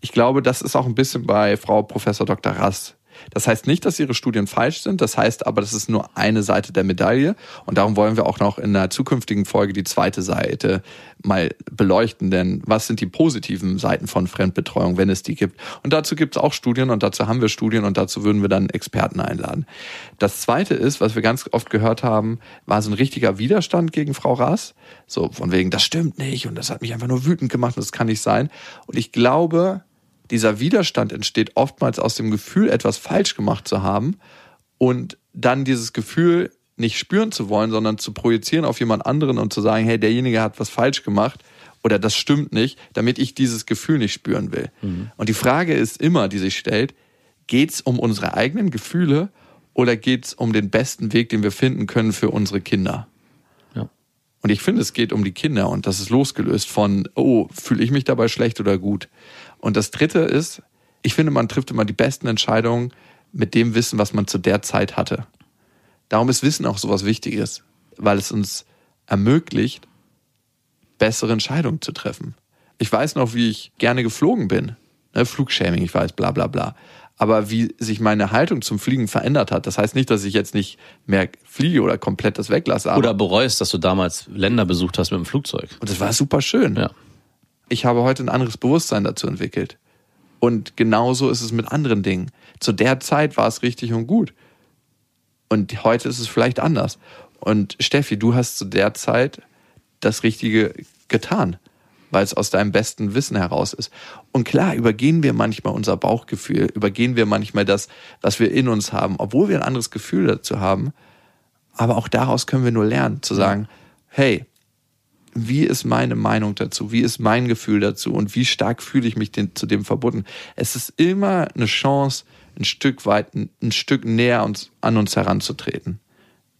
Ich glaube, das ist auch ein bisschen bei Frau Professor Dr. Rass das heißt nicht, dass ihre Studien falsch sind, das heißt aber, das ist nur eine Seite der Medaille und darum wollen wir auch noch in einer zukünftigen Folge die zweite Seite mal beleuchten, denn was sind die positiven Seiten von Fremdbetreuung, wenn es die gibt? Und dazu gibt es auch Studien und dazu haben wir Studien und dazu würden wir dann Experten einladen. Das zweite ist, was wir ganz oft gehört haben, war so ein richtiger Widerstand gegen Frau Raas, so von wegen, das stimmt nicht und das hat mich einfach nur wütend gemacht und das kann nicht sein. Und ich glaube, dieser Widerstand entsteht oftmals aus dem Gefühl, etwas falsch gemacht zu haben und dann dieses Gefühl nicht spüren zu wollen, sondern zu projizieren auf jemand anderen und zu sagen, hey, derjenige hat was falsch gemacht oder das stimmt nicht, damit ich dieses Gefühl nicht spüren will. Mhm. Und die Frage ist immer, die sich stellt, geht es um unsere eigenen Gefühle oder geht es um den besten Weg, den wir finden können für unsere Kinder? Ja. Und ich finde, es geht um die Kinder und das ist losgelöst von, oh, fühle ich mich dabei schlecht oder gut. Und das Dritte ist, ich finde, man trifft immer die besten Entscheidungen mit dem Wissen, was man zu der Zeit hatte. Darum ist Wissen auch sowas Wichtiges, weil es uns ermöglicht, bessere Entscheidungen zu treffen. Ich weiß noch, wie ich gerne geflogen bin. Ne, Flugshaming, ich weiß, bla bla bla. Aber wie sich meine Haltung zum Fliegen verändert hat, das heißt nicht, dass ich jetzt nicht mehr fliege oder komplett das weglasse. oder bereust, dass du damals Länder besucht hast mit dem Flugzeug. Und das war super schön. Ja ich habe heute ein anderes Bewusstsein dazu entwickelt. Und genauso ist es mit anderen Dingen. Zu der Zeit war es richtig und gut. Und heute ist es vielleicht anders. Und Steffi, du hast zu der Zeit das Richtige getan, weil es aus deinem besten Wissen heraus ist. Und klar, übergehen wir manchmal unser Bauchgefühl, übergehen wir manchmal das, was wir in uns haben, obwohl wir ein anderes Gefühl dazu haben. Aber auch daraus können wir nur lernen, zu sagen, hey, wie ist meine Meinung dazu? Wie ist mein Gefühl dazu? Und wie stark fühle ich mich den, zu dem verbunden? Es ist immer eine Chance, ein Stück weit, ein, ein Stück näher uns, an uns heranzutreten.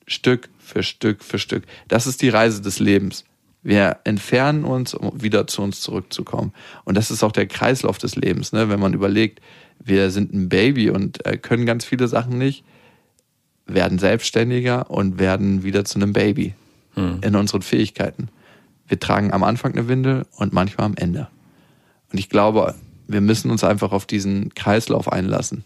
Stück für Stück für Stück. Das ist die Reise des Lebens. Wir entfernen uns, um wieder zu uns zurückzukommen. Und das ist auch der Kreislauf des Lebens. Ne? Wenn man überlegt, wir sind ein Baby und äh, können ganz viele Sachen nicht, werden selbstständiger und werden wieder zu einem Baby hm. in unseren Fähigkeiten. Wir tragen am Anfang eine Windel und manchmal am Ende. Und ich glaube, wir müssen uns einfach auf diesen Kreislauf einlassen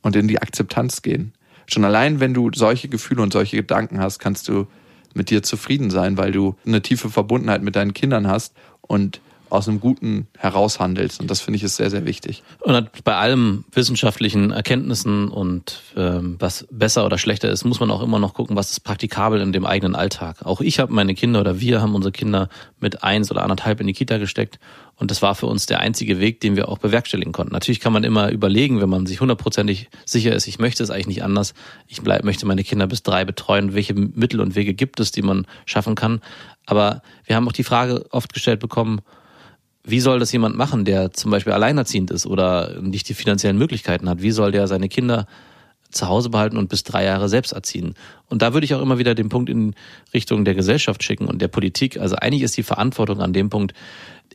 und in die Akzeptanz gehen. Schon allein, wenn du solche Gefühle und solche Gedanken hast, kannst du mit dir zufrieden sein, weil du eine tiefe Verbundenheit mit deinen Kindern hast und aus einem Guten heraushandelst. Und das finde ich ist sehr, sehr wichtig. Und bei allem wissenschaftlichen Erkenntnissen und ähm, was besser oder schlechter ist, muss man auch immer noch gucken, was ist praktikabel in dem eigenen Alltag. Auch ich habe meine Kinder oder wir haben unsere Kinder mit eins oder anderthalb in die Kita gesteckt. Und das war für uns der einzige Weg, den wir auch bewerkstelligen konnten. Natürlich kann man immer überlegen, wenn man sich hundertprozentig sicher ist, ich möchte es eigentlich nicht anders, ich bleib, möchte meine Kinder bis drei betreuen, welche Mittel und Wege gibt es, die man schaffen kann. Aber wir haben auch die Frage oft gestellt bekommen, wie soll das jemand machen, der zum Beispiel alleinerziehend ist oder nicht die finanziellen Möglichkeiten hat? Wie soll der seine Kinder zu Hause behalten und bis drei Jahre selbst erziehen? Und da würde ich auch immer wieder den Punkt in Richtung der Gesellschaft schicken und der Politik. Also eigentlich ist die Verantwortung an dem Punkt,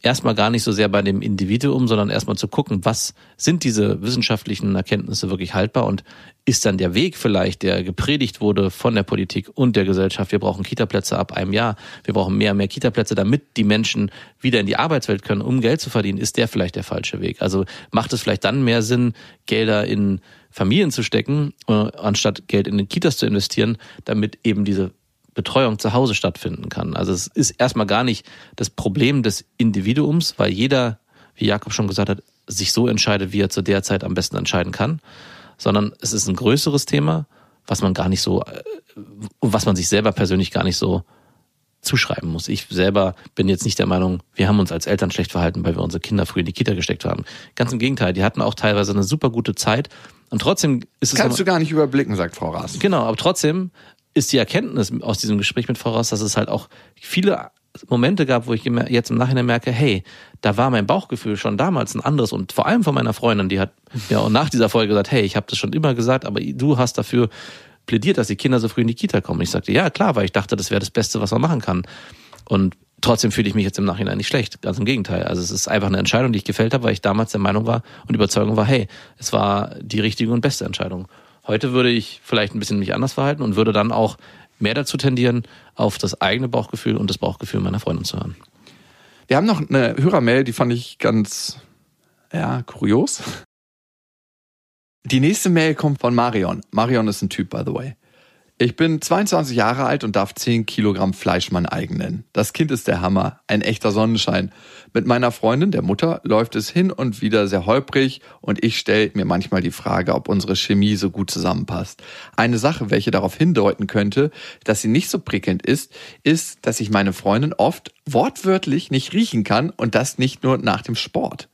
erstmal gar nicht so sehr bei dem Individuum, sondern erstmal zu gucken, was sind diese wissenschaftlichen Erkenntnisse wirklich haltbar und ist dann der Weg vielleicht, der gepredigt wurde von der Politik und der Gesellschaft, wir brauchen Kitaplätze ab einem Jahr, wir brauchen mehr und mehr Kitaplätze, damit die Menschen wieder in die Arbeitswelt können, um Geld zu verdienen, ist der vielleicht der falsche Weg. Also macht es vielleicht dann mehr Sinn, Gelder in Familien zu stecken, äh, anstatt Geld in den Kitas zu investieren, damit eben diese Betreuung zu Hause stattfinden kann. Also es ist erstmal gar nicht das Problem des Individuums, weil jeder wie Jakob schon gesagt hat, sich so entscheidet, wie er zu der Zeit am besten entscheiden kann, sondern es ist ein größeres Thema, was man gar nicht so, äh, was man sich selber persönlich gar nicht so zuschreiben muss. Ich selber bin jetzt nicht der Meinung, wir haben uns als Eltern schlecht verhalten, weil wir unsere Kinder früh in die Kita gesteckt haben. Ganz im Gegenteil, die hatten auch teilweise eine super gute Zeit und trotzdem ist es Kannst du gar nicht überblicken, sagt Frau Raas. Genau, aber trotzdem ist die Erkenntnis aus diesem Gespräch mit Frau Ross, dass es halt auch viele Momente gab, wo ich jetzt im Nachhinein merke, hey, da war mein Bauchgefühl schon damals ein anderes und vor allem von meiner Freundin, die hat ja auch nach dieser Folge gesagt, hey, ich habe das schon immer gesagt, aber du hast dafür plädiert, dass die Kinder so früh in die Kita kommen. Ich sagte, ja klar, weil ich dachte, das wäre das Beste, was man machen kann. Und trotzdem fühle ich mich jetzt im Nachhinein nicht schlecht. Ganz im Gegenteil. Also es ist einfach eine Entscheidung, die ich gefällt habe, weil ich damals der Meinung war und Überzeugung war, hey, es war die richtige und beste Entscheidung. Heute würde ich vielleicht ein bisschen mich anders verhalten und würde dann auch mehr dazu tendieren, auf das eigene Bauchgefühl und das Bauchgefühl meiner Freundin zu hören. Wir haben noch eine Hörermail, die fand ich ganz, ja, kurios. Die nächste Mail kommt von Marion. Marion ist ein Typ, by the way. Ich bin 22 Jahre alt und darf 10 Kilogramm Fleisch mein eigen nennen. Das Kind ist der Hammer, ein echter Sonnenschein. Mit meiner Freundin, der Mutter, läuft es hin und wieder sehr holprig und ich stelle mir manchmal die Frage, ob unsere Chemie so gut zusammenpasst. Eine Sache, welche darauf hindeuten könnte, dass sie nicht so prickelnd ist, ist, dass ich meine Freundin oft wortwörtlich nicht riechen kann und das nicht nur nach dem Sport.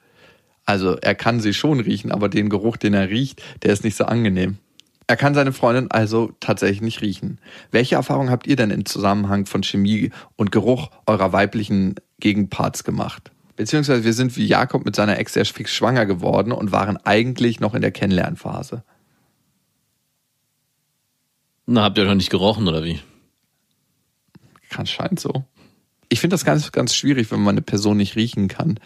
Also er kann sie schon riechen, aber den Geruch, den er riecht, der ist nicht so angenehm. Er kann seine Freundin also tatsächlich nicht riechen. Welche Erfahrung habt ihr denn im Zusammenhang von Chemie und Geruch eurer weiblichen Gegenparts gemacht? Beziehungsweise wir sind wie Jakob mit seiner Ex sehr fix schwanger geworden und waren eigentlich noch in der Kennenlernphase. Na, habt ihr noch nicht gerochen oder wie? Kann scheint so. Ich finde das ganz, ganz schwierig, wenn man eine Person nicht riechen kann.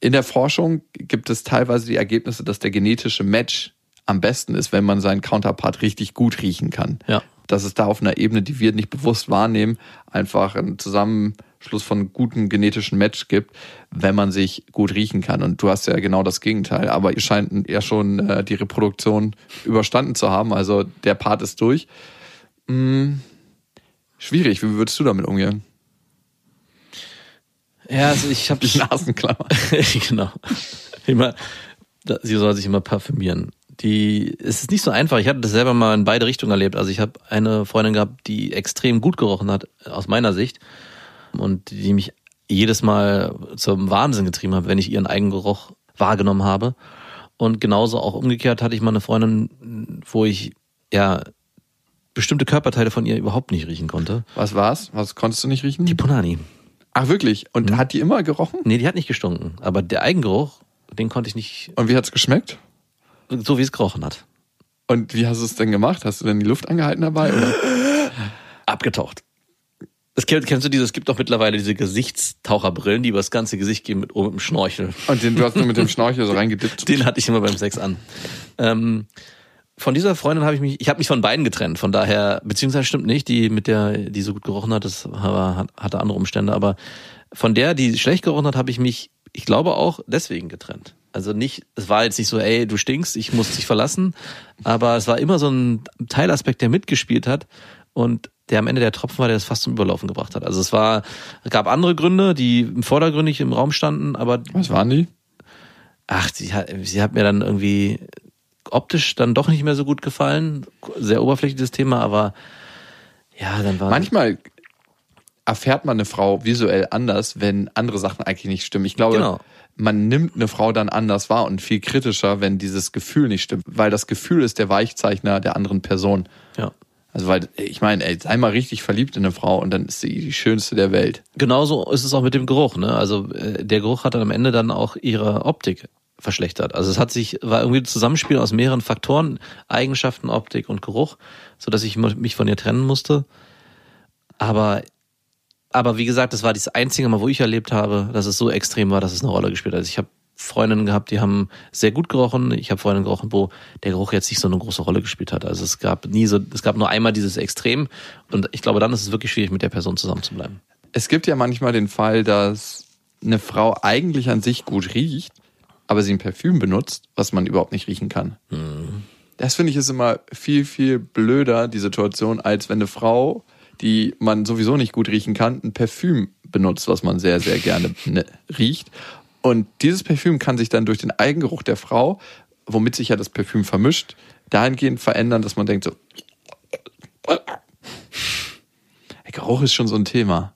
In der Forschung gibt es teilweise die Ergebnisse, dass der genetische Match am besten ist, wenn man seinen Counterpart richtig gut riechen kann. Ja. Dass es da auf einer Ebene, die wir nicht bewusst wahrnehmen, einfach einen Zusammenschluss von gutem genetischen Match gibt, wenn man sich gut riechen kann. Und du hast ja genau das Gegenteil. Aber ihr scheint ja schon äh, die Reproduktion überstanden zu haben. Also der Part ist durch. Hm, schwierig. Wie würdest du damit umgehen? Ja, also ich habe Die Nasenklammer. genau. Immer, sie soll sich immer parfümieren. Die, es ist nicht so einfach. Ich hatte das selber mal in beide Richtungen erlebt. Also ich habe eine Freundin gehabt, die extrem gut gerochen hat, aus meiner Sicht. Und die mich jedes Mal zum Wahnsinn getrieben hat, wenn ich ihren eigenen Geruch wahrgenommen habe. Und genauso auch umgekehrt hatte ich mal eine Freundin, wo ich ja bestimmte Körperteile von ihr überhaupt nicht riechen konnte. Was war's? Was konntest du nicht riechen? Die Punani. Ach, wirklich? Und hat die immer gerochen? Nee, die hat nicht gestunken. Aber der Eigengeruch, den konnte ich nicht, Und wie hat's geschmeckt? So wie es gerochen hat. Und wie hast du es denn gemacht? Hast du denn die Luft angehalten dabei? Oder? abgetaucht. Das kennst, kennst du diese, es gibt doch mittlerweile diese Gesichtstaucherbrillen, die über das ganze Gesicht gehen mit, mit dem Schnorchel. Und den du hast nur mit dem Schnorchel so reingedippt. Den hatte ich immer beim Sex an. Ähm, von dieser Freundin habe ich mich, ich habe mich von beiden getrennt, von daher, beziehungsweise stimmt nicht, die mit der, die so gut gerochen hat, das war, hat- hatte andere Umstände, aber von der, die schlecht gerochen hat, habe ich mich, ich glaube auch deswegen getrennt. Also nicht, es war jetzt nicht so, ey, du stinkst, ich muss dich verlassen, aber es war immer so ein Teilaspekt, der mitgespielt hat und der am Ende der Tropfen war, der es fast zum Überlaufen gebracht hat. Also es war, es gab andere Gründe, die vordergründig im Raum standen, aber Was waren die? ach, sie hat, sie hat mir dann irgendwie optisch dann doch nicht mehr so gut gefallen. Sehr oberflächliches Thema, aber ja, dann war Manchmal erfährt man eine Frau visuell anders, wenn andere Sachen eigentlich nicht stimmen. Ich glaube, Genau. man nimmt eine Frau dann anders wahr und viel kritischer, wenn dieses Gefühl nicht stimmt. Weil das Gefühl ist der Weichzeichner der anderen Person. ja. Also weil, ich meine, ey, sei mal richtig verliebt in eine Frau und dann ist sie die schönste der Welt. Genauso ist es auch mit dem Geruch, ne? Also äh, der Geruch hat dann am Ende dann auch ihre Optik verschlechtert. Also es hat sich war irgendwie ein Zusammenspiel aus mehreren Faktoren, Eigenschaften, Optik und Geruch, so dass ich mich von ihr trennen musste. Aber aber wie gesagt, das war das einzige Mal, wo ich erlebt habe, dass es so extrem war, dass es eine Rolle gespielt hat. Also ich habe Freundinnen gehabt, die haben sehr gut gerochen. Ich habe Freundinnen gerochen, wo der Geruch jetzt nicht so eine große Rolle gespielt hat. Also es gab nie so, es gab nur einmal dieses Extrem und ich glaube, dann ist es wirklich schwierig, mit der Person zusammenzubleiben. Es gibt ja manchmal den Fall, dass eine Frau eigentlich an sich gut riecht, aber sie ein Parfüm benutzt, was man überhaupt nicht riechen kann. Das finde ich ist immer viel, viel blöder, die Situation, als wenn eine Frau, die man sowieso nicht gut riechen kann, ein Parfüm benutzt, was man sehr, sehr gerne ne, riecht. Und dieses Parfüm kann sich dann durch den Eigengeruch der Frau, womit sich ja das Parfüm vermischt, dahingehend verändern, dass man denkt so. Geruch ist schon so ein Thema.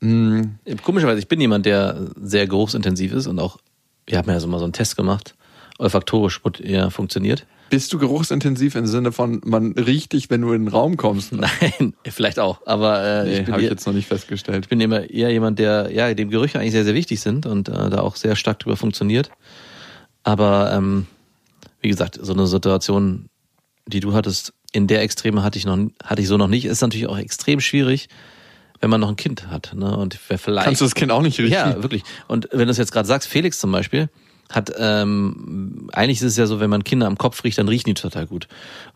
Mm, Komischerweise, ich bin jemand, der sehr geruchsintensiv ist und auch, wir haben ja so mal so einen Test gemacht, olfaktorisch gut eher funktioniert. Bist du geruchsintensiv im Sinne von, man riecht dich, wenn du in den Raum kommst? Nein, vielleicht auch, aber äh, Nee, ich, bin habe ich jetzt noch nicht festgestellt. ich bin immer eher jemand, der, ja, dem Gerüche eigentlich sehr, sehr wichtig sind und äh, da auch sehr stark drüber funktioniert. Aber ähm, wie gesagt, so eine Situation, die du hattest, in der Extreme hatte ich noch, hatte ich so noch nicht. Ist natürlich auch extrem schwierig, wenn man noch ein Kind hat. Ne? Und wer vielleicht Kannst du das Kind auch nicht riechen? Ja, wirklich. Und wenn du es jetzt gerade sagst, Felix zum Beispiel, hat, ähm, eigentlich ist es ja so, wenn man Kinder am Kopf riecht, dann riechen die total gut.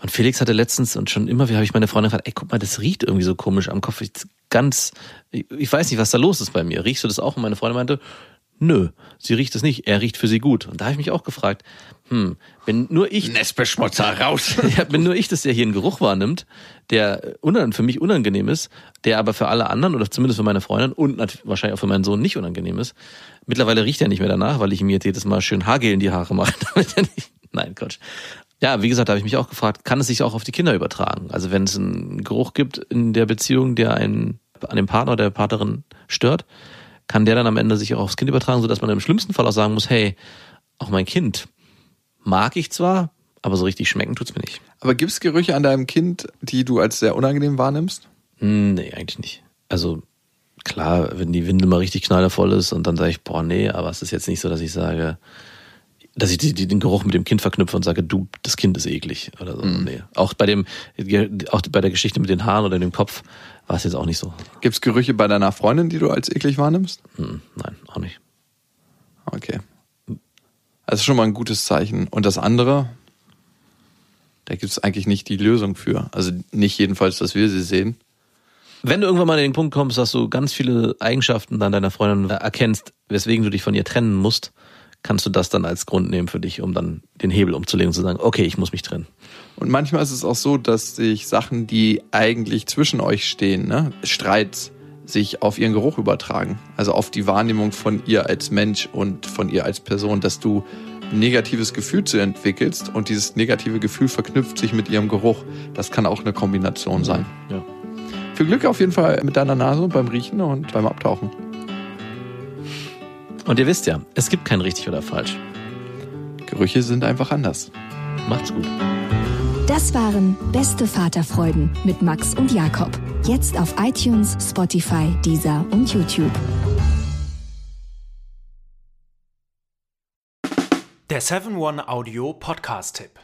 Und Felix hatte letztens und schon immer, wie habe ich meine Freundin gefragt, ey, guck mal, das riecht irgendwie so komisch am Kopf. Ich, ganz, ich, ich weiß nicht, was da los ist bei mir. Riechst du das auch? Und meine Freundin meinte, nö, sie riecht es nicht. Er riecht für sie gut. Und da habe ich mich auch gefragt, hm, wenn nur ich Nestbeschmutzer raus. ja, wenn nur ich das ja hier einen Geruch wahrnimmt, der für mich unangenehm ist, der aber für alle anderen oder zumindest für meine Freundin und wahrscheinlich auch für meinen Sohn nicht unangenehm ist. Mittlerweile riecht er nicht mehr danach, weil ich ihm jetzt jedes Mal schön Haargel in die Haare mache. damit er nicht, nein, Quatsch. Ja, wie gesagt, da habe ich mich auch gefragt, kann es sich auch auf die Kinder übertragen? Also wenn es einen Geruch gibt in der Beziehung, der einen an dem Partner oder der Partnerin stört, kann der dann am Ende sich auch aufs Kind übertragen, sodass man im schlimmsten Fall auch sagen muss, hey, auch mein Kind mag ich zwar, aber so richtig schmecken tut's mir nicht. Aber gibt es Gerüche an deinem Kind, die du als sehr unangenehm wahrnimmst? Hm, Nee, eigentlich nicht. Also klar, wenn die Windel mal richtig knallervoll ist und dann sage ich, boah, nee, aber es ist jetzt nicht so, dass ich sage, dass ich die, die, den Geruch mit dem Kind verknüpfe und sage, du, das Kind ist eklig oder so. Nee. Auch bei dem, auch bei der Geschichte mit den Haaren oder dem Kopf war es jetzt auch nicht so. Gibt es Gerüche bei deiner Freundin, die du als eklig wahrnimmst? Hm, nein, auch nicht. Okay. Das ist schon mal ein gutes Zeichen. Und das andere, da gibt es eigentlich nicht die Lösung für. Also nicht jedenfalls, dass wir sie sehen. Wenn du irgendwann mal an den Punkt kommst, dass du ganz viele Eigenschaften an deiner Freundin erkennst, weswegen du dich von ihr trennen musst, kannst du das dann als Grund nehmen für dich, um dann den Hebel umzulegen und zu sagen, okay, ich muss mich trennen. Und manchmal ist es auch so, dass sich Sachen, die eigentlich zwischen euch stehen, ne, Streits, sich auf ihren Geruch übertragen. Also auf die Wahrnehmung von ihr als Mensch und von ihr als Person, dass du ein negatives Gefühl zu entwickelst und dieses negative Gefühl verknüpft sich mit ihrem Geruch. Das kann auch eine Kombination sein. Ja. Viel Glück auf jeden Fall mit deiner Nase beim Riechen und beim Abtauchen. Und ihr wisst ja, es gibt kein richtig oder falsch. Gerüche sind einfach anders. Macht's gut. Das waren Beste Vaterfreuden mit Max und Jakob. Jetzt auf iTunes, Spotify, Deezer und YouTube. Der 7-One-Audio-Podcast-Tipp.